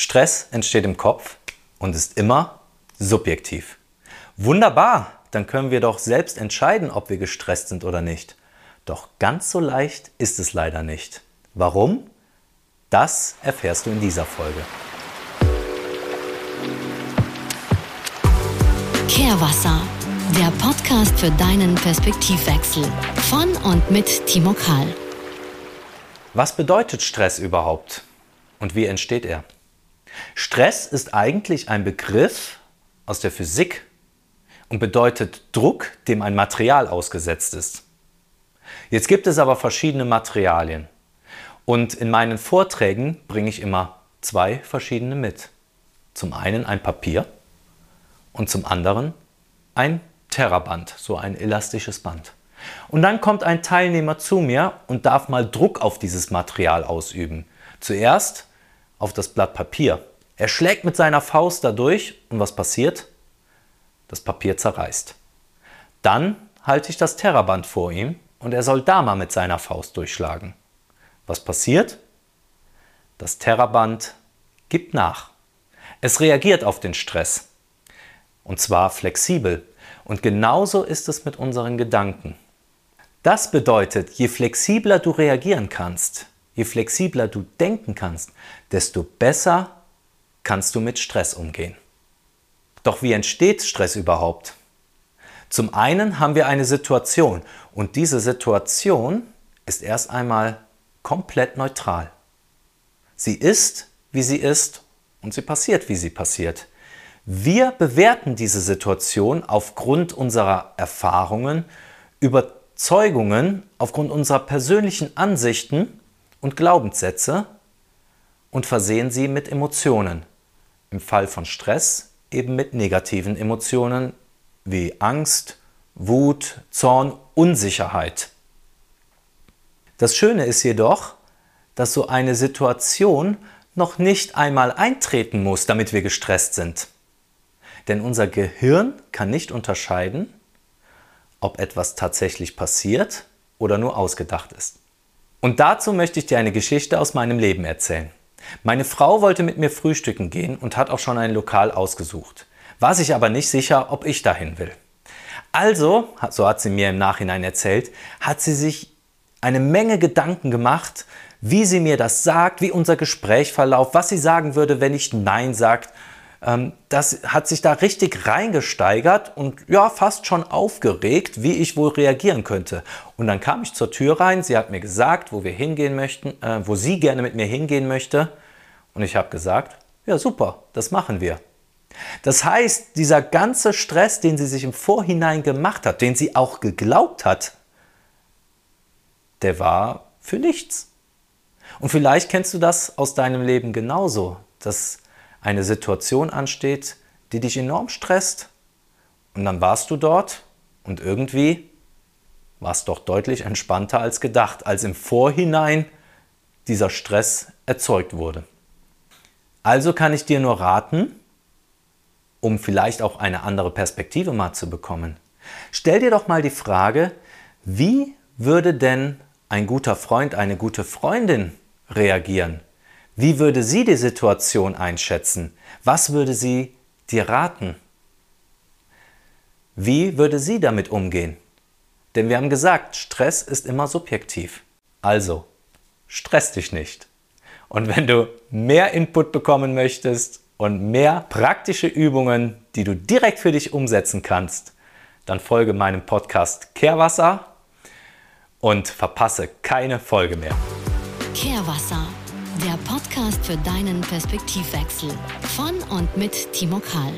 Stress entsteht im Kopf und ist immer subjektiv. Wunderbar, dann können wir doch selbst entscheiden, ob wir gestresst sind oder nicht. Doch ganz so leicht ist es leider nicht. Warum? Das erfährst du in dieser Folge. Kehrwasser, der Podcast für deinen Perspektivwechsel von und mit Timo Kahl. Was bedeutet Stress überhaupt und wie entsteht er? Stress ist eigentlich ein Begriff aus der Physik und bedeutet Druck, dem ein Material ausgesetzt ist. Jetzt gibt es aber verschiedene Materialien und in meinen Vorträgen bringe ich immer zwei verschiedene mit. Zum einen ein Papier und zum anderen ein Terraband, so ein elastisches Band. Und dann kommt ein Teilnehmer zu mir und darf mal Druck auf dieses Material ausüben. Zuerst auf das Blatt Papier. Er schlägt mit seiner Faust dadurch und was passiert? Das Papier zerreißt. Dann halte ich das Terraband vor ihm und er soll da mal mit seiner Faust durchschlagen. Was passiert? Das Terraband gibt nach. Es reagiert auf den Stress. Und zwar flexibel. Und genauso ist es mit unseren Gedanken. Das bedeutet, je flexibler du reagieren kannst, je flexibler du denken kannst, desto besser kannst du mit Stress umgehen. Doch wie entsteht Stress überhaupt? Zum einen haben wir eine Situation und diese Situation ist erst einmal komplett neutral. Sie ist, wie sie ist und sie passiert, wie sie passiert. Wir bewerten diese Situation aufgrund unserer Erfahrungen, Überzeugungen, aufgrund unserer persönlichen Ansichten und Glaubenssätze und versehen sie mit Emotionen. Im Fall von Stress eben mit negativen Emotionen wie Angst, Wut, Zorn, Unsicherheit. Das Schöne ist jedoch, dass so eine Situation noch nicht einmal eintreten muss, damit wir gestresst sind. Denn unser Gehirn kann nicht unterscheiden, ob etwas tatsächlich passiert oder nur ausgedacht ist. Und dazu möchte ich dir eine Geschichte aus meinem Leben erzählen. Meine Frau wollte mit mir frühstücken gehen und hat auch schon ein Lokal ausgesucht. War sich aber nicht sicher, ob ich dahin will. Also, so hat sie mir im Nachhinein erzählt, hat sie sich eine Menge Gedanken gemacht, wie sie mir das sagt, wie unser Gespräch verläuft, was sie sagen würde, wenn ich Nein sagt. Ähm, das hat sich da richtig reingesteigert und ja, fast schon aufgeregt, wie ich wohl reagieren könnte. Und dann kam ich zur Tür rein, sie hat mir gesagt, wo wir hingehen möchten, äh, wo sie gerne mit mir hingehen möchte. Und ich habe gesagt, ja super, das machen wir. Das heißt, dieser ganze Stress, den sie sich im Vorhinein gemacht hat, den sie auch geglaubt hat, der war für nichts. Und vielleicht kennst du das aus deinem Leben genauso, dass eine Situation ansteht, die dich enorm stresst. Und dann warst du dort und irgendwie war es doch deutlich entspannter als gedacht, als im Vorhinein dieser Stress erzeugt wurde. Also kann ich dir nur raten, um vielleicht auch eine andere Perspektive mal zu bekommen. Stell dir doch mal die Frage, wie würde denn ein guter Freund, eine gute Freundin reagieren? Wie würde sie die Situation einschätzen? Was würde sie dir raten? Wie würde sie damit umgehen? Denn wir haben gesagt, Stress ist immer subjektiv. Also, stress dich nicht. Und wenn du mehr Input bekommen möchtest und mehr praktische Übungen, die du direkt für dich umsetzen kannst, dann folge meinem Podcast Kehrwasser und verpasse keine Folge mehr. Kehrwasser der Podcast für deinen Perspektivwechsel von und mit Timo Kahl.